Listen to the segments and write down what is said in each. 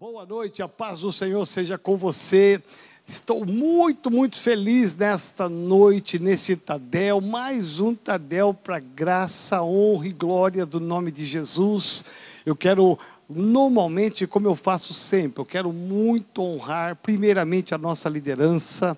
Boa noite, a paz do Senhor seja com você. Estou muito, muito feliz nesta noite, nesse Tadel, mais um Tadel para graça, honra e glória do nome de Jesus. Eu quero, normalmente, como eu faço sempre, eu quero muito honrar, primeiramente, a nossa liderança,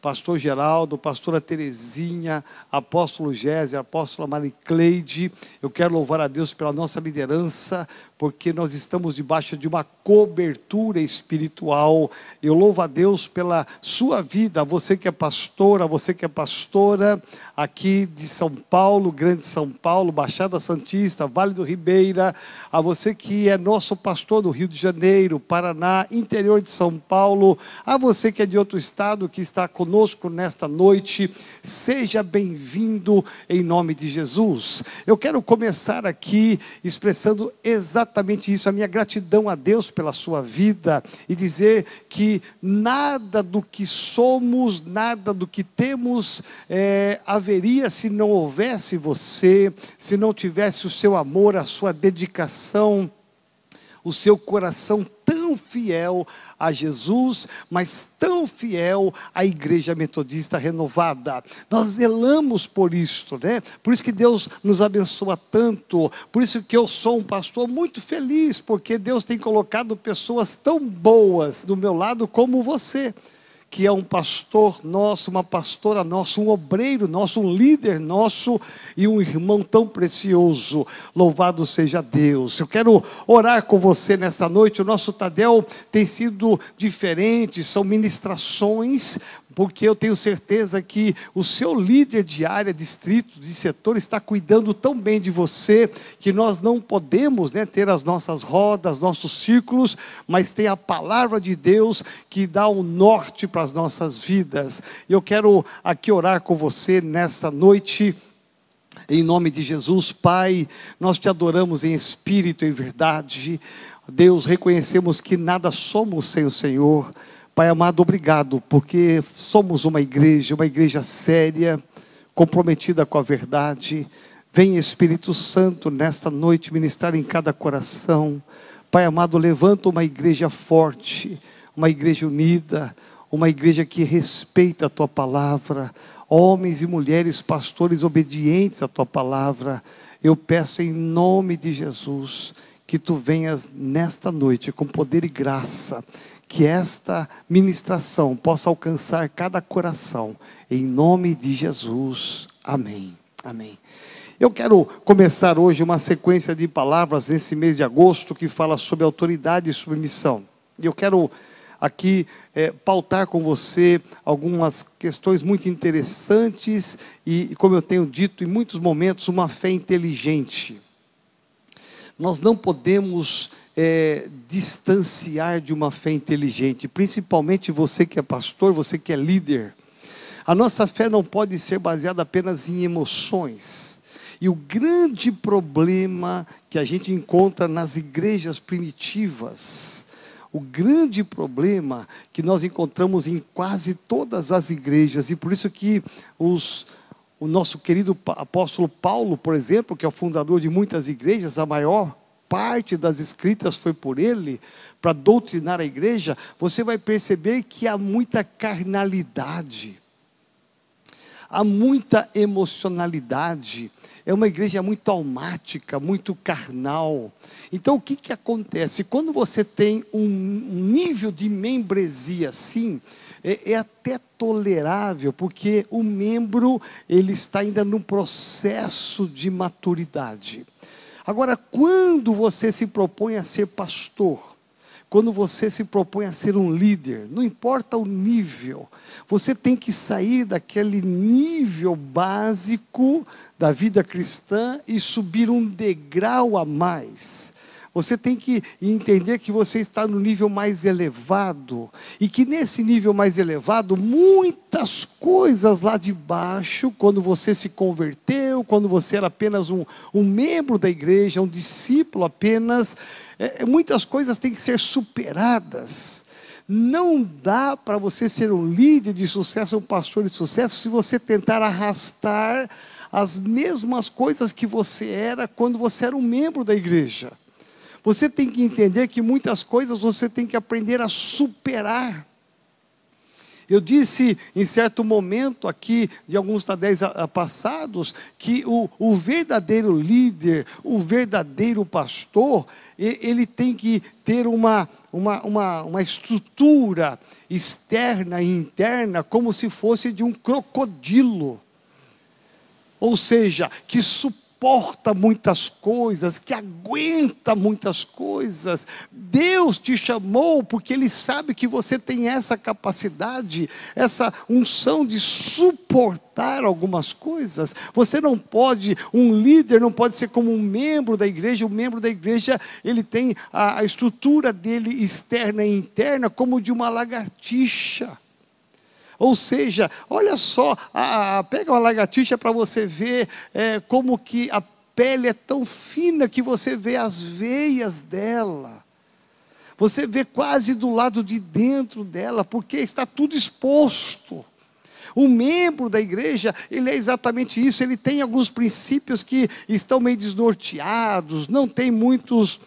pastor Geraldo, pastora Terezinha, apóstolo Gésia, apóstola Maricleide. Eu quero louvar a Deus pela nossa liderança, porque nós estamos debaixo de uma cobertura espiritual. Eu louvo a Deus pela sua vida, você que é pastora, você que é pastora aqui de São Paulo, Grande São Paulo, Baixada Santista, Vale do Ribeira, a você que é nosso pastor do Rio de Janeiro, Paraná, interior de São Paulo, a você que é de outro estado que está conosco nesta noite, seja bem-vindo em nome de Jesus. Eu quero começar aqui expressando exatamente exatamente isso, a minha gratidão a Deus pela sua vida e dizer que nada do que somos, nada do que temos é, haveria se não houvesse você, se não tivesse o seu amor, a sua dedicação o seu coração tão fiel a Jesus, mas tão fiel à Igreja Metodista renovada. Nós zelamos por isso, né? Por isso que Deus nos abençoa tanto. Por isso que eu sou um pastor muito feliz, porque Deus tem colocado pessoas tão boas do meu lado como você que é um pastor nosso, uma pastora nossa, um obreiro nosso, um líder nosso e um irmão tão precioso. Louvado seja Deus. Eu quero orar com você nesta noite. O nosso Tadel tem sido diferente, são ministrações porque eu tenho certeza que o seu líder de área, distrito, de setor está cuidando tão bem de você que nós não podemos né, ter as nossas rodas, nossos círculos, mas tem a palavra de Deus que dá o um norte para as nossas vidas. Eu quero aqui orar com você nesta noite. Em nome de Jesus, Pai, nós te adoramos em espírito e verdade. Deus, reconhecemos que nada somos sem o Senhor. Pai amado, obrigado, porque somos uma igreja, uma igreja séria, comprometida com a verdade. Vem Espírito Santo nesta noite ministrar em cada coração. Pai amado, levanta uma igreja forte, uma igreja unida, uma igreja que respeita a tua palavra, homens e mulheres, pastores obedientes à tua palavra. Eu peço em nome de Jesus que tu venhas nesta noite com poder e graça que esta ministração possa alcançar cada coração, em nome de Jesus. Amém. Amém. Eu quero começar hoje uma sequência de palavras nesse mês de agosto que fala sobre autoridade e submissão. Eu quero aqui é, pautar com você algumas questões muito interessantes e, como eu tenho dito em muitos momentos, uma fé inteligente. Nós não podemos é, distanciar de uma fé inteligente, principalmente você que é pastor, você que é líder. A nossa fé não pode ser baseada apenas em emoções. E o grande problema que a gente encontra nas igrejas primitivas, o grande problema que nós encontramos em quase todas as igrejas, e por isso que os, o nosso querido apóstolo Paulo, por exemplo, que é o fundador de muitas igrejas, a maior, parte das escritas foi por ele, para doutrinar a igreja, você vai perceber que há muita carnalidade, há muita emocionalidade. É uma igreja muito almática, muito carnal. Então o que, que acontece? Quando você tem um nível de membresia assim, é, é, até tolerável, porque o membro ele está ainda num processo de maturidade. Agora, quando você se propõe a ser pastor, quando você se propõe a ser um líder, não importa o nível, você tem que sair daquele nível básico da vida cristã e subir um degrau a mais. Você tem que entender que você está no nível mais elevado e que nesse nível mais elevado, muitas coisas lá de baixo, quando você se converteu, quando você era apenas um, um membro da igreja, um discípulo apenas, é, é muitas coisas têm que ser superadas. Não dá para você ser um líder de sucesso, um pastor de sucesso, se você tentar arrastar as mesmas coisas que você era quando você era um membro da igreja. Você tem que entender que muitas coisas você tem que aprender a superar. Eu disse em certo momento aqui, de alguns tadéis passados, que o, o verdadeiro líder, o verdadeiro pastor, ele tem que ter uma, uma, uma, uma estrutura externa e interna como se fosse de um crocodilo. Ou seja, que suporta suporta muitas coisas, que aguenta muitas coisas. Deus te chamou porque Ele sabe que você tem essa capacidade, essa unção de suportar algumas coisas. Você não pode, um líder não pode ser como um membro da igreja. O membro da igreja ele tem a, a estrutura dele externa e interna como de uma lagartixa. Ou seja, olha só, a, a, pega uma lagartixa para você ver é, como que a pele é tão fina que você vê as veias dela. Você vê quase do lado de dentro dela, porque está tudo exposto. O membro da igreja, ele é exatamente isso, ele tem alguns princípios que estão meio desnorteados, não tem muitos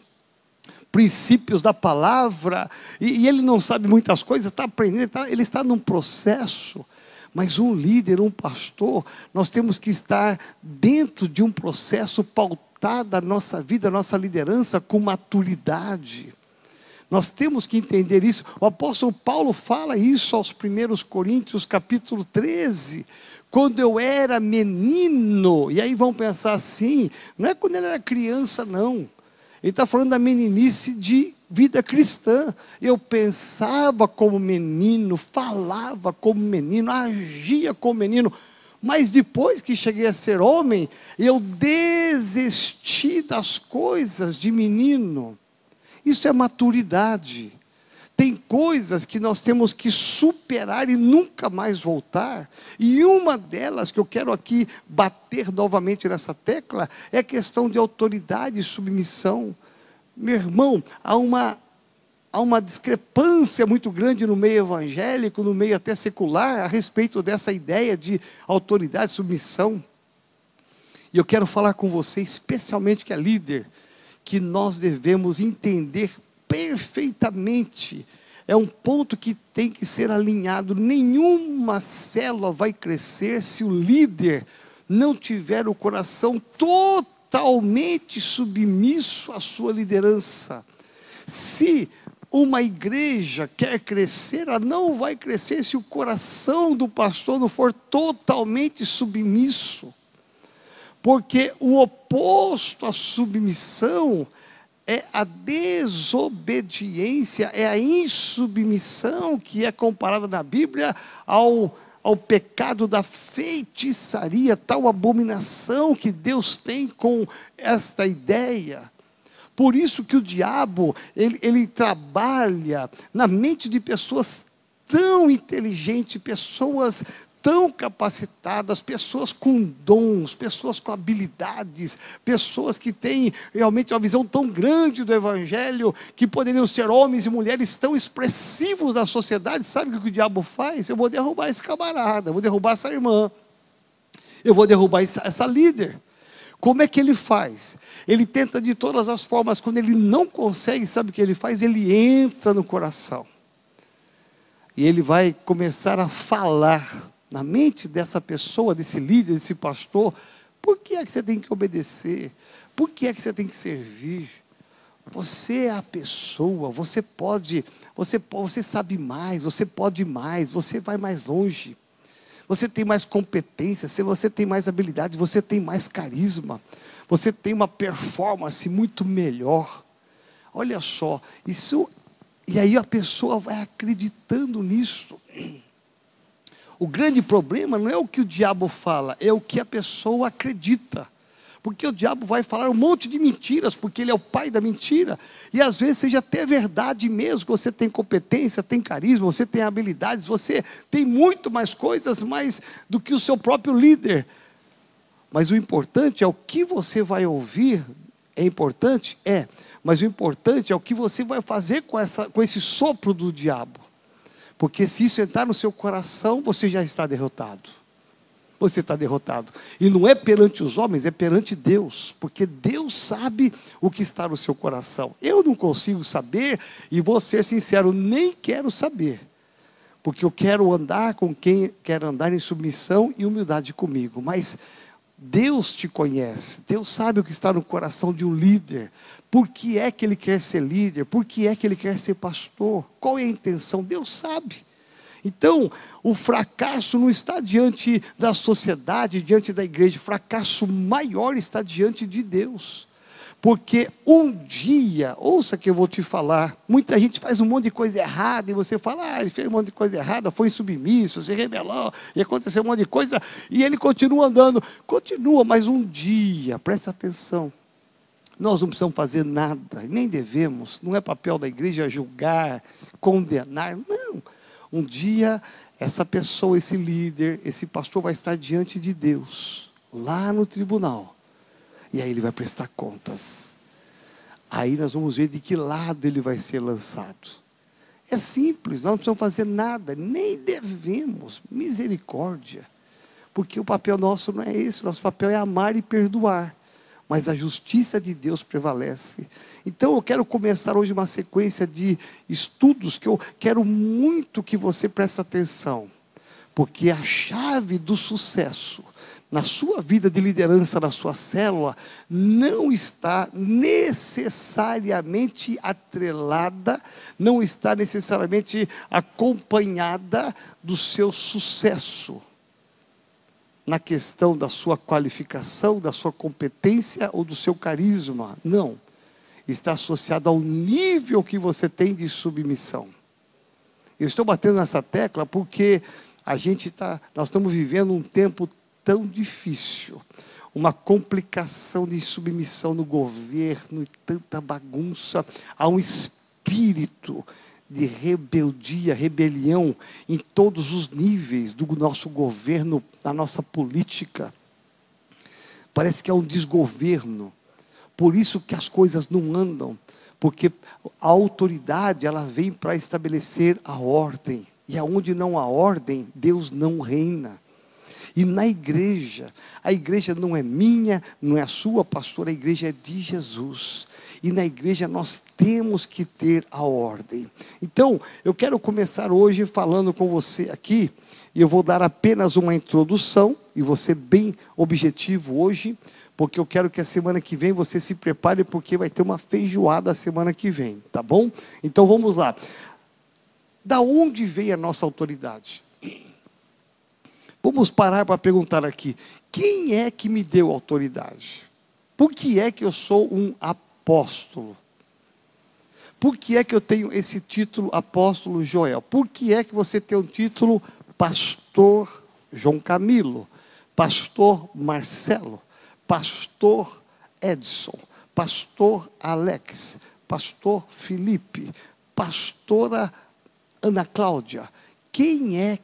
princípios da palavra, e, e ele não sabe muitas coisas, está aprendendo, está, ele está num processo. Mas um líder, um pastor, nós temos que estar dentro de um processo pautado a nossa vida, nossa liderança com maturidade. Nós temos que entender isso. O apóstolo Paulo fala isso aos primeiros Coríntios, capítulo 13. Quando eu era menino, e aí vão pensar assim, não é quando ele era criança, não. Ele está falando da meninice de vida cristã. Eu pensava como menino, falava como menino, agia como menino. Mas depois que cheguei a ser homem, eu desisti das coisas de menino. Isso é maturidade. Tem coisas que nós temos que superar e nunca mais voltar. E uma delas que eu quero aqui bater novamente nessa tecla é a questão de autoridade e submissão. Meu irmão, há uma, há uma discrepância muito grande no meio evangélico, no meio até secular, a respeito dessa ideia de autoridade e submissão. E eu quero falar com você, especialmente que é líder, que nós devemos entender perfeitamente. É um ponto que tem que ser alinhado. Nenhuma célula vai crescer se o líder não tiver o coração totalmente submisso à sua liderança. Se uma igreja quer crescer, ela não vai crescer se o coração do pastor não for totalmente submisso. Porque o oposto à submissão é a desobediência, é a insubmissão que é comparada na Bíblia ao, ao pecado da feitiçaria, tal abominação que Deus tem com esta ideia. Por isso que o diabo, ele, ele trabalha na mente de pessoas tão inteligentes, pessoas tão capacitadas, pessoas com dons, pessoas com habilidades, pessoas que têm realmente uma visão tão grande do Evangelho, que poderiam ser homens e mulheres tão expressivos na sociedade. Sabe o que o diabo faz? Eu vou derrubar esse camarada, eu vou derrubar essa irmã, eu vou derrubar essa líder. Como é que ele faz? Ele tenta de todas as formas, quando ele não consegue, sabe o que ele faz? Ele entra no coração. E ele vai começar a falar na mente dessa pessoa, desse líder, desse pastor, por que é que você tem que obedecer? Por que é que você tem que servir? Você é a pessoa, você pode, você, você sabe mais, você pode mais, você vai mais longe. Você tem mais competência, você tem mais habilidade, você tem mais carisma, você tem uma performance muito melhor. Olha só, isso e aí a pessoa vai acreditando nisso. O grande problema não é o que o diabo fala, é o que a pessoa acredita. Porque o diabo vai falar um monte de mentiras, porque ele é o pai da mentira. E às vezes seja até verdade mesmo, você tem competência, tem carisma, você tem habilidades, você tem muito mais coisas mais do que o seu próprio líder. Mas o importante é o que você vai ouvir. É importante? É. Mas o importante é o que você vai fazer com, essa, com esse sopro do diabo. Porque se isso entrar no seu coração, você já está derrotado. você está derrotado. E não é perante os homens, é perante Deus, porque Deus sabe o que está no seu coração. Eu não consigo saber, e vou ser sincero, nem quero saber, porque eu quero andar com quem quer andar em submissão e humildade comigo, mas Deus te conhece, Deus sabe o que está no coração de um líder. Por que é que ele quer ser líder? Por que é que ele quer ser pastor? Qual é a intenção? Deus sabe. Então, o fracasso não está diante da sociedade, diante da igreja, o fracasso maior está diante de Deus. Porque um dia, ouça que eu vou te falar, muita gente faz um monte de coisa errada e você fala, ah, ele fez um monte de coisa errada, foi submisso, se rebelou, e aconteceu um monte de coisa, e ele continua andando. Continua, mas um dia, presta atenção, nós não precisamos fazer nada, nem devemos, não é papel da igreja julgar, condenar, não. Um dia, essa pessoa, esse líder, esse pastor vai estar diante de Deus, lá no tribunal. E aí ele vai prestar contas. Aí nós vamos ver de que lado ele vai ser lançado. É simples, nós não precisamos fazer nada, nem devemos. Misericórdia. Porque o papel nosso não é esse, nosso papel é amar e perdoar mas a justiça de Deus prevalece. Então eu quero começar hoje uma sequência de estudos que eu quero muito que você preste atenção, porque a chave do sucesso na sua vida de liderança, na sua célula, não está necessariamente atrelada, não está necessariamente acompanhada do seu sucesso na questão da sua qualificação, da sua competência ou do seu carisma. Não. Está associado ao nível que você tem de submissão. Eu estou batendo nessa tecla porque a gente está, nós estamos vivendo um tempo tão difícil, uma complicação de submissão no governo e tanta bagunça, há um espírito de rebeldia, rebelião em todos os níveis do nosso governo, da nossa política. Parece que é um desgoverno. Por isso que as coisas não andam, porque a autoridade ela vem para estabelecer a ordem. E aonde não há ordem, Deus não reina. E na igreja, a igreja não é minha, não é a sua, pastor, a igreja é de Jesus. E na igreja nós temos que ter a ordem. Então, eu quero começar hoje falando com você aqui, e eu vou dar apenas uma introdução, e você bem objetivo hoje, porque eu quero que a semana que vem você se prepare, porque vai ter uma feijoada a semana que vem, tá bom? Então vamos lá. Da onde veio a nossa autoridade? Vamos parar para perguntar aqui: quem é que me deu autoridade? Por que é que eu sou um apóstolo? Por que é que eu tenho esse título apóstolo Joel? Por que é que você tem o título pastor João Camilo, pastor Marcelo, pastor Edson, pastor Alex, pastor Felipe, pastora Ana Cláudia? Quem é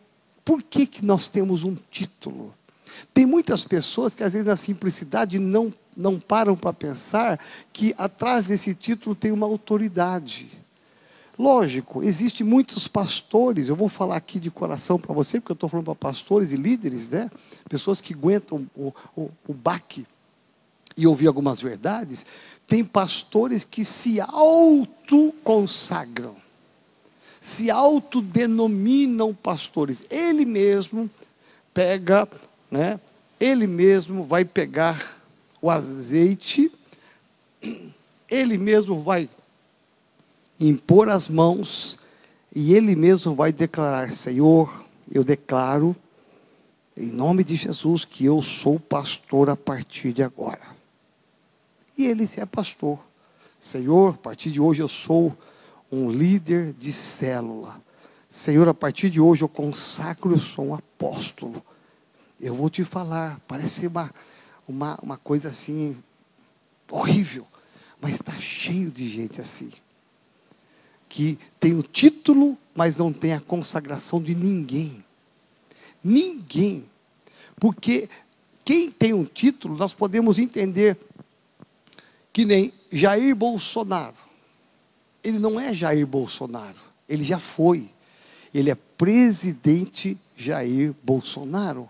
por que, que nós temos um título? Tem muitas pessoas que, às vezes, na simplicidade, não, não param para pensar que atrás desse título tem uma autoridade. Lógico, existem muitos pastores, eu vou falar aqui de coração para você, porque eu estou falando para pastores e líderes, né? Pessoas que aguentam o, o, o baque e ouvir algumas verdades. Tem pastores que se autoconsagram se autodenominam pastores. Ele mesmo pega, né? Ele mesmo vai pegar o azeite, ele mesmo vai impor as mãos e ele mesmo vai declarar: Senhor, eu declaro em nome de Jesus que eu sou pastor a partir de agora. E ele é pastor. Senhor, a partir de hoje eu sou um líder de célula. Senhor, a partir de hoje eu consagro, eu sou um apóstolo. Eu vou te falar, parece uma, uma, uma coisa assim, horrível, mas está cheio de gente assim. Que tem o título, mas não tem a consagração de ninguém. Ninguém. Porque quem tem um título, nós podemos entender que nem Jair Bolsonaro ele não é Jair Bolsonaro, ele já foi. Ele é presidente Jair Bolsonaro.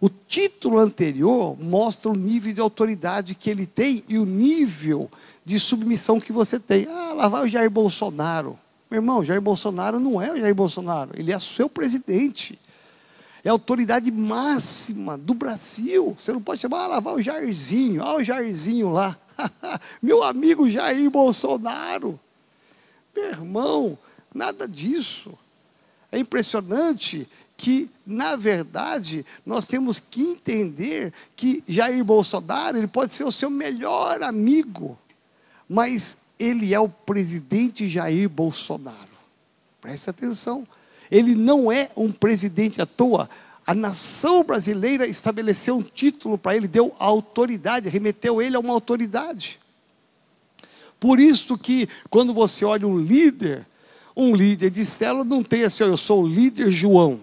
O título anterior mostra o nível de autoridade que ele tem e o nível de submissão que você tem. Ah, lá vai o Jair Bolsonaro. Meu irmão, Jair Bolsonaro não é o Jair Bolsonaro, ele é seu presidente. É a autoridade máxima do Brasil. Você não pode chamar, ah, lá vai o Jairzinho, olha o Jairzinho lá. Meu amigo Jair Bolsonaro. Meu irmão, nada disso. É impressionante que, na verdade, nós temos que entender que Jair Bolsonaro ele pode ser o seu melhor amigo, mas ele é o presidente Jair Bolsonaro. Preste atenção. Ele não é um presidente à toa. A nação brasileira estabeleceu um título para ele, deu autoridade, remeteu ele a uma autoridade. Por isso que quando você olha um líder, um líder de célula não tem assim, eu sou o líder João.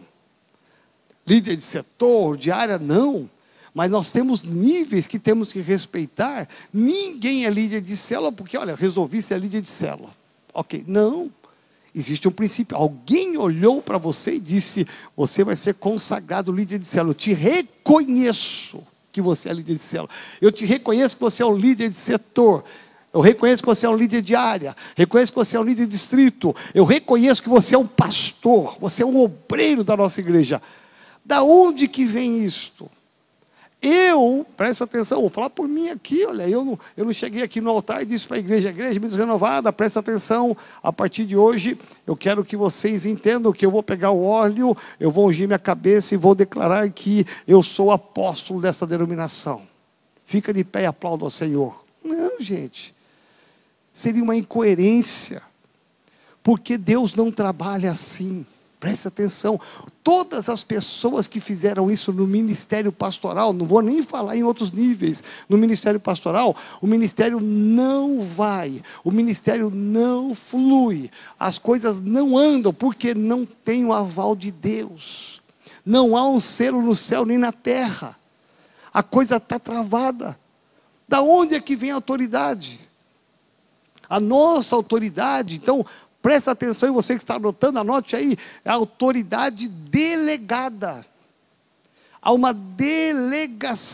Líder de setor, de área, não. Mas nós temos níveis que temos que respeitar. Ninguém é líder de célula porque, olha, resolvi ser líder de célula. Ok, não. Existe um princípio. Alguém olhou para você e disse: Você vai ser consagrado líder de célula. Eu te reconheço que você é líder de célula. Eu te reconheço que você é um líder de setor. Eu reconheço que você é um líder de área. Reconheço que você é um líder de distrito. Eu reconheço que você é um pastor. Você é um obreiro da nossa igreja. Da onde que vem isto? Eu, presta atenção, vou falar por mim aqui, olha, eu não, eu não cheguei aqui no altar e disse para a igreja, igreja mesmo renovada, presta atenção, a partir de hoje eu quero que vocês entendam que eu vou pegar o óleo, eu vou ungir minha cabeça e vou declarar que eu sou apóstolo dessa denominação. Fica de pé e aplauda ao Senhor. Não, gente, seria uma incoerência, porque Deus não trabalha assim. Preste atenção, todas as pessoas que fizeram isso no ministério pastoral, não vou nem falar em outros níveis, no ministério pastoral, o ministério não vai, o ministério não flui, as coisas não andam, porque não tem o aval de Deus, não há um selo no céu nem na terra, a coisa está travada. Da onde é que vem a autoridade? A nossa autoridade, então, Presta atenção e você que está anotando, anote aí, a autoridade delegada. Há uma delegação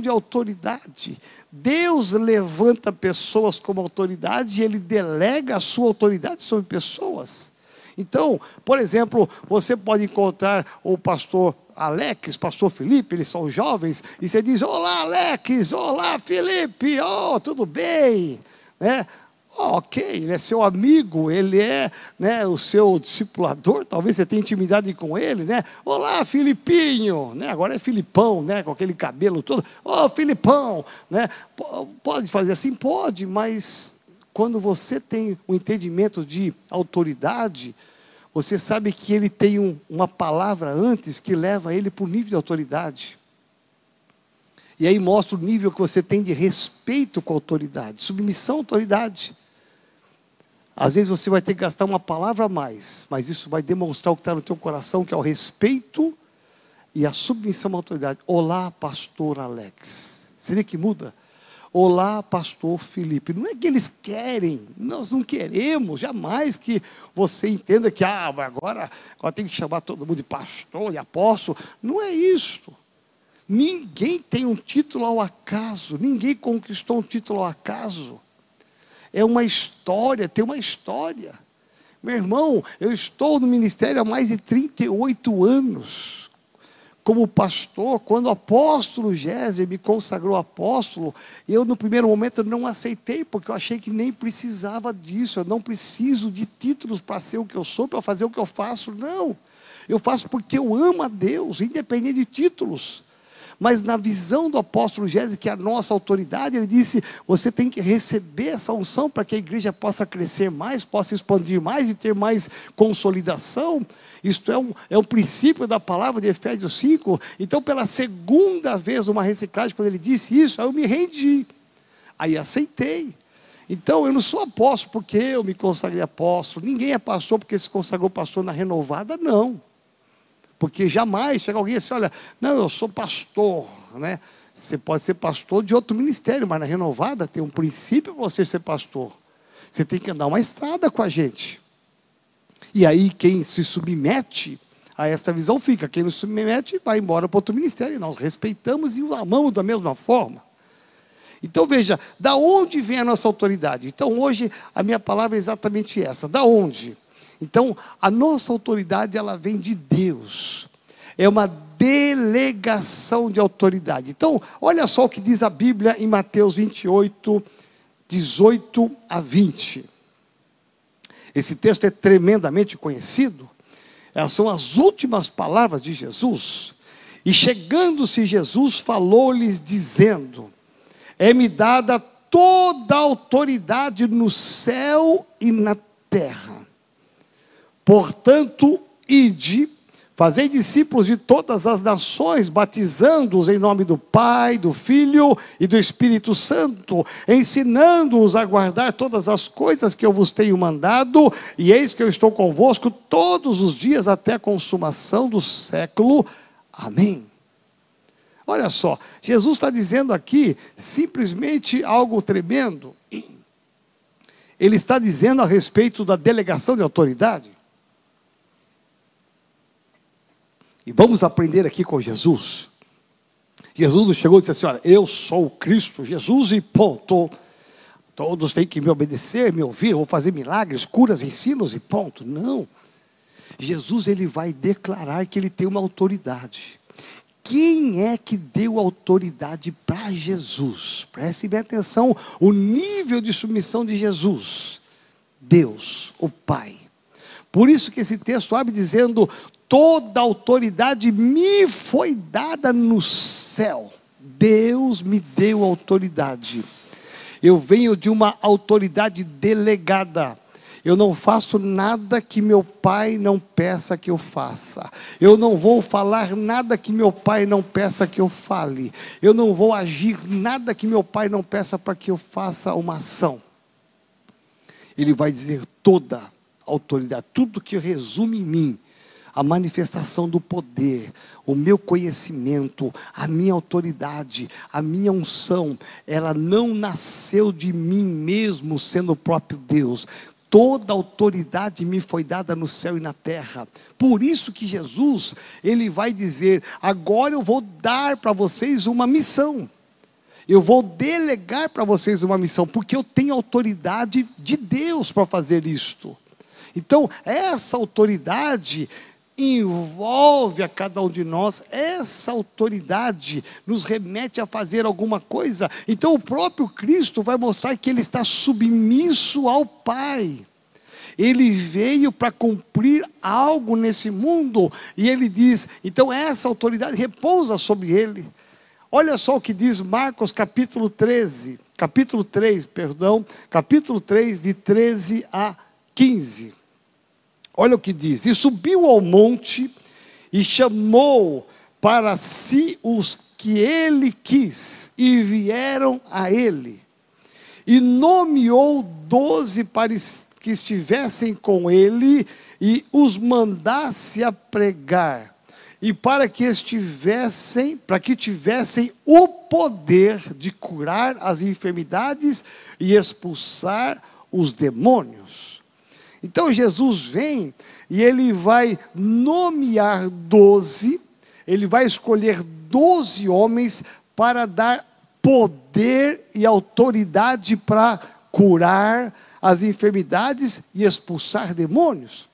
de autoridade. Deus levanta pessoas como autoridade e ele delega a sua autoridade sobre pessoas. Então, por exemplo, você pode encontrar o pastor Alex, pastor Felipe, eles são jovens, e você diz: Olá, Alex, olá, Felipe, oh, tudo bem? Né? Oh, ok, ele é seu amigo, ele é né, o seu discipulador, talvez você tenha intimidade com ele, né? Olá, Filipinho, né? Agora é Filipão, né? Com aquele cabelo todo. Oh, Filipão, né? Pode fazer assim? Pode, mas quando você tem o um entendimento de autoridade, você sabe que ele tem um, uma palavra antes que leva ele para o nível de autoridade. E aí mostra o nível que você tem de respeito com a autoridade, submissão à autoridade. Às vezes você vai ter que gastar uma palavra a mais, mas isso vai demonstrar o que está no teu coração, que é o respeito e a submissão à autoridade. Olá, pastor Alex. Você vê que muda? Olá, pastor Felipe. Não é que eles querem, nós não queremos jamais que você entenda que ah, agora, agora tem que chamar todo mundo de pastor, de apóstolo. Não é isso. Ninguém tem um título ao acaso, ninguém conquistou um título ao acaso é uma história, tem uma história. Meu irmão, eu estou no ministério há mais de 38 anos. Como pastor, quando o apóstolo Géser me consagrou apóstolo, eu no primeiro momento não aceitei, porque eu achei que nem precisava disso. Eu não preciso de títulos para ser o que eu sou, para fazer o que eu faço. Não. Eu faço porque eu amo a Deus, independente de títulos. Mas na visão do apóstolo Gésio, que é a nossa autoridade, ele disse: você tem que receber essa unção para que a igreja possa crescer mais, possa expandir mais e ter mais consolidação. Isto é um, é um princípio da palavra de Efésios 5. Então, pela segunda vez, uma reciclagem, quando ele disse isso, eu me rendi. Aí aceitei. Então, eu não sou apóstolo porque eu me consagrei apóstolo. Ninguém é pastor porque se consagrou pastor na renovada, não. Porque jamais chega alguém assim, olha, não, eu sou pastor, né? Você pode ser pastor de outro ministério, mas na renovada tem um princípio para você ser pastor. Você tem que andar uma estrada com a gente. E aí quem se submete a esta visão fica. Quem não se submete vai embora para outro ministério. E nós respeitamos e o amamos da mesma forma. Então veja, da onde vem a nossa autoridade? Então hoje a minha palavra é exatamente essa. Da onde? Então a nossa autoridade ela vem de Deus. É uma delegação de autoridade. Então, olha só o que diz a Bíblia em Mateus 28, 18 a 20. Esse texto é tremendamente conhecido. Essas são as últimas palavras de Jesus. E chegando-se Jesus, falou-lhes, dizendo: É-me dada toda a autoridade no céu e na terra. Portanto, ide Fazei discípulos de todas as nações, batizando-os em nome do Pai, do Filho e do Espírito Santo, ensinando-os a guardar todas as coisas que eu vos tenho mandado, e eis que eu estou convosco todos os dias até a consumação do século. Amém. Olha só, Jesus está dizendo aqui simplesmente algo tremendo. Ele está dizendo a respeito da delegação de autoridade. E vamos aprender aqui com Jesus. Jesus nos chegou e disse assim: Olha, eu sou o Cristo, Jesus, e ponto. Todos têm que me obedecer, me ouvir, vou fazer milagres, curas, ensinos e ponto. Não. Jesus ele vai declarar que ele tem uma autoridade. Quem é que deu autoridade para Jesus? Preste bem atenção o nível de submissão de Jesus. Deus, o Pai. Por isso que esse texto abre dizendo: toda autoridade me foi dada no céu. Deus me deu autoridade. Eu venho de uma autoridade delegada. Eu não faço nada que meu pai não peça que eu faça. Eu não vou falar nada que meu pai não peça que eu fale. Eu não vou agir nada que meu pai não peça para que eu faça uma ação. Ele vai dizer toda autoridade, tudo que resume em mim a manifestação do poder, o meu conhecimento, a minha autoridade, a minha unção, ela não nasceu de mim mesmo, sendo o próprio Deus. Toda autoridade me foi dada no céu e na terra. Por isso que Jesus, ele vai dizer: agora eu vou dar para vocês uma missão. Eu vou delegar para vocês uma missão, porque eu tenho autoridade de Deus para fazer isto. Então, essa autoridade envolve a cada um de nós, essa autoridade nos remete a fazer alguma coisa. Então o próprio Cristo vai mostrar que ele está submisso ao Pai. Ele veio para cumprir algo nesse mundo e ele diz: então essa autoridade repousa sobre ele. Olha só o que diz Marcos capítulo 13, capítulo 3, perdão, capítulo 3, de 13 a 15. Olha o que diz: E subiu ao monte e chamou para si os que ele quis, e vieram a ele. E nomeou doze para que estivessem com ele e os mandasse a pregar. E para que estivessem, para que tivessem o poder de curar as enfermidades e expulsar os demônios. Então Jesus vem e ele vai nomear doze, ele vai escolher doze homens para dar poder e autoridade para curar as enfermidades e expulsar demônios.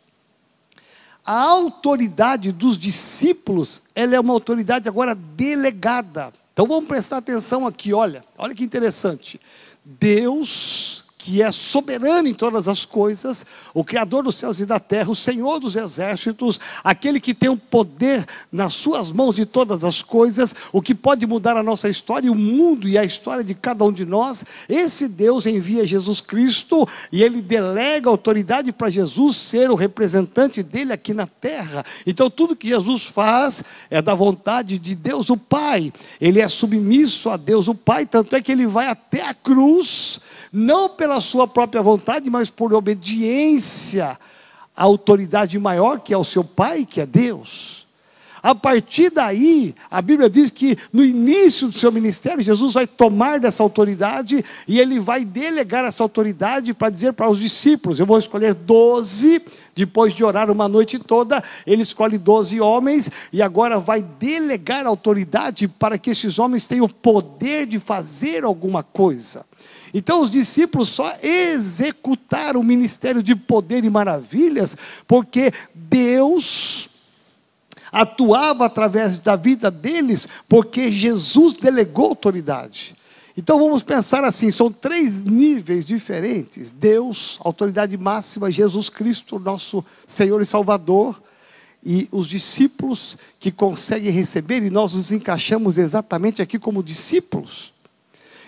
A autoridade dos discípulos, ela é uma autoridade agora delegada. Então vamos prestar atenção aqui, olha, olha que interessante. Deus que é soberano em todas as coisas, o Criador dos céus e da terra, o Senhor dos exércitos, aquele que tem o poder nas suas mãos de todas as coisas, o que pode mudar a nossa história, o mundo e a história de cada um de nós, esse Deus envia Jesus Cristo e ele delega autoridade para Jesus ser o representante dele aqui na terra. Então, tudo que Jesus faz é da vontade de Deus o Pai, ele é submisso a Deus o Pai, tanto é que ele vai até a cruz não pela sua própria vontade, mas por obediência à autoridade maior, que é o seu Pai, que é Deus. A partir daí, a Bíblia diz que no início do seu ministério, Jesus vai tomar dessa autoridade e ele vai delegar essa autoridade para dizer para os discípulos: Eu vou escolher doze, depois de orar uma noite toda, ele escolhe doze homens e agora vai delegar autoridade para que esses homens tenham o poder de fazer alguma coisa. Então os discípulos só executaram o ministério de poder e maravilhas, porque Deus atuava através da vida deles, porque Jesus delegou autoridade. Então vamos pensar assim: são três níveis diferentes: Deus, autoridade máxima, Jesus Cristo, nosso Senhor e Salvador, e os discípulos que conseguem receber, e nós nos encaixamos exatamente aqui como discípulos.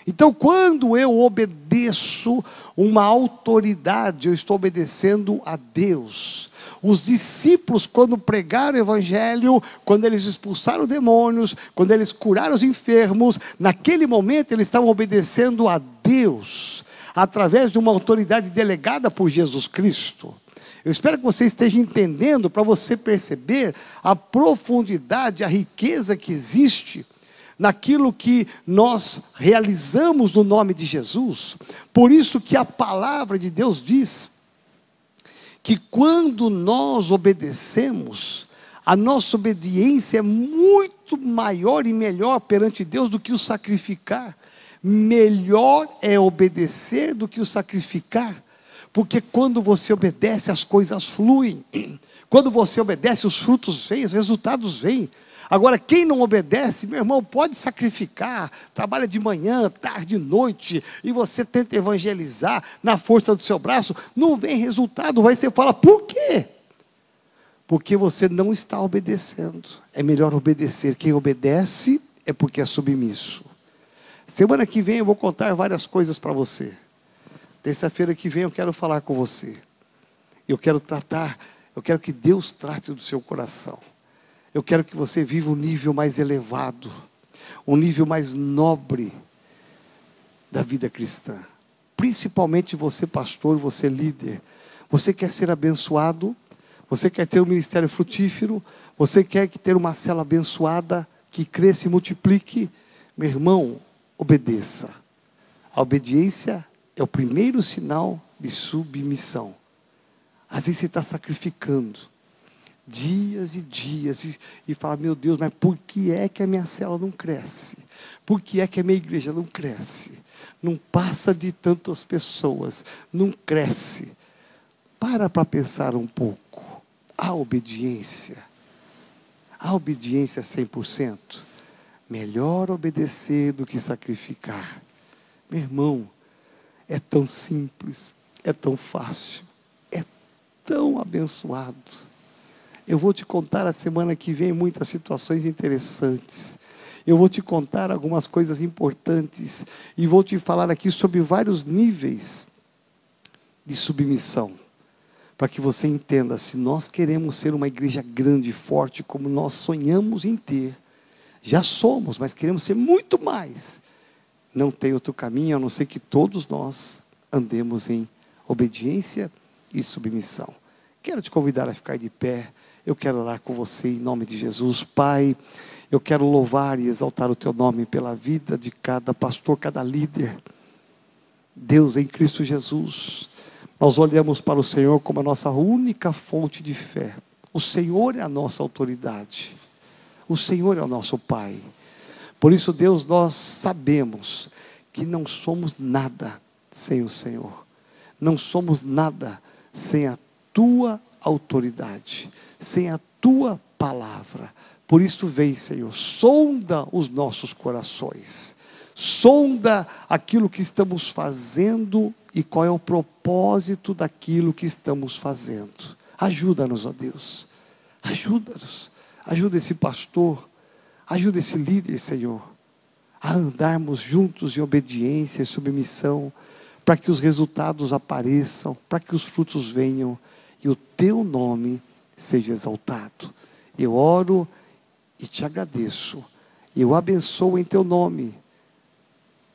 Então, quando eu obedeço uma autoridade, eu estou obedecendo a Deus. Os discípulos, quando pregaram o Evangelho, quando eles expulsaram demônios, quando eles curaram os enfermos, naquele momento eles estavam obedecendo a Deus, através de uma autoridade delegada por Jesus Cristo. Eu espero que você esteja entendendo para você perceber a profundidade, a riqueza que existe naquilo que nós realizamos no nome de Jesus. Por isso que a palavra de Deus diz que quando nós obedecemos, a nossa obediência é muito maior e melhor perante Deus do que o sacrificar. Melhor é obedecer do que o sacrificar, porque quando você obedece, as coisas fluem. Quando você obedece, os frutos vêm, os resultados vêm. Agora, quem não obedece, meu irmão, pode sacrificar, trabalha de manhã, tarde, noite, e você tenta evangelizar na força do seu braço, não vem resultado, aí você fala, por quê? Porque você não está obedecendo. É melhor obedecer. Quem obedece é porque é submisso. Semana que vem eu vou contar várias coisas para você. Terça-feira que vem eu quero falar com você. Eu quero tratar, eu quero que Deus trate do seu coração. Eu quero que você viva um nível mais elevado, um nível mais nobre da vida cristã. Principalmente você, pastor, você, líder. Você quer ser abençoado? Você quer ter um ministério frutífero? Você quer ter uma cela abençoada que cresça e multiplique? Meu irmão, obedeça. A obediência é o primeiro sinal de submissão. Às vezes você está sacrificando dias e dias e, e fala: Meu Deus, mas por que é que a minha célula não cresce? Por que é que a minha igreja não cresce? Não passa de tantas pessoas, não cresce. Para para pensar um pouco. A obediência, a obediência 100%. Melhor obedecer do que sacrificar. Meu irmão, é tão simples, é tão fácil, é tão abençoado eu vou te contar a semana que vem muitas situações interessantes. Eu vou te contar algumas coisas importantes e vou te falar aqui sobre vários níveis de submissão, para que você entenda se nós queremos ser uma igreja grande e forte como nós sonhamos em ter. Já somos, mas queremos ser muito mais. Não tem outro caminho a não ser que todos nós andemos em obediência e submissão. Quero te convidar a ficar de pé. Eu quero orar com você em nome de Jesus. Pai, eu quero louvar e exaltar o teu nome pela vida de cada pastor, cada líder. Deus em Cristo Jesus. Nós olhamos para o Senhor como a nossa única fonte de fé. O Senhor é a nossa autoridade. O Senhor é o nosso Pai. Por isso, Deus, nós sabemos que não somos nada sem o Senhor. Não somos nada sem a tua autoridade sem a tua palavra. Por isso vem, Senhor, sonda os nossos corações, sonda aquilo que estamos fazendo e qual é o propósito daquilo que estamos fazendo. Ajuda-nos, ó Deus, ajuda-nos, ajuda esse pastor, ajuda esse líder, Senhor, a andarmos juntos em obediência e submissão, para que os resultados apareçam, para que os frutos venham e o teu nome seja exaltado. Eu oro e te agradeço. Eu abençoo em teu nome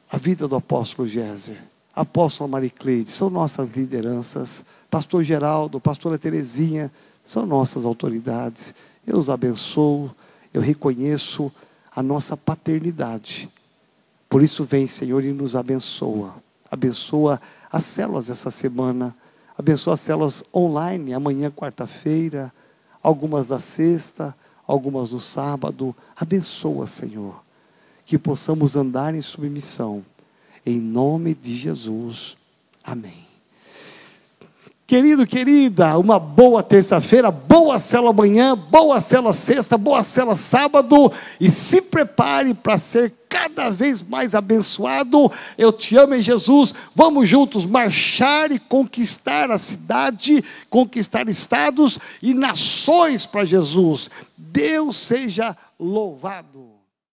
a vida do apóstolo Géser, apóstolo Maricleide, são nossas lideranças, pastor Geraldo, pastora Terezinha, são nossas autoridades. Eu os abençoo, eu reconheço a nossa paternidade. Por isso, vem, Senhor, e nos abençoa. Abençoa as células essa semana. Abençoa as células online, amanhã, quarta-feira, algumas da sexta, algumas no sábado. Abençoa, Senhor. Que possamos andar em submissão. Em nome de Jesus. Amém. Querido, querida, uma boa terça-feira, boa célula amanhã, boa célula sexta, boa célula sábado e se prepare para ser cada vez mais abençoado. Eu te amo em Jesus. Vamos juntos marchar e conquistar a cidade, conquistar estados e nações para Jesus. Deus seja louvado.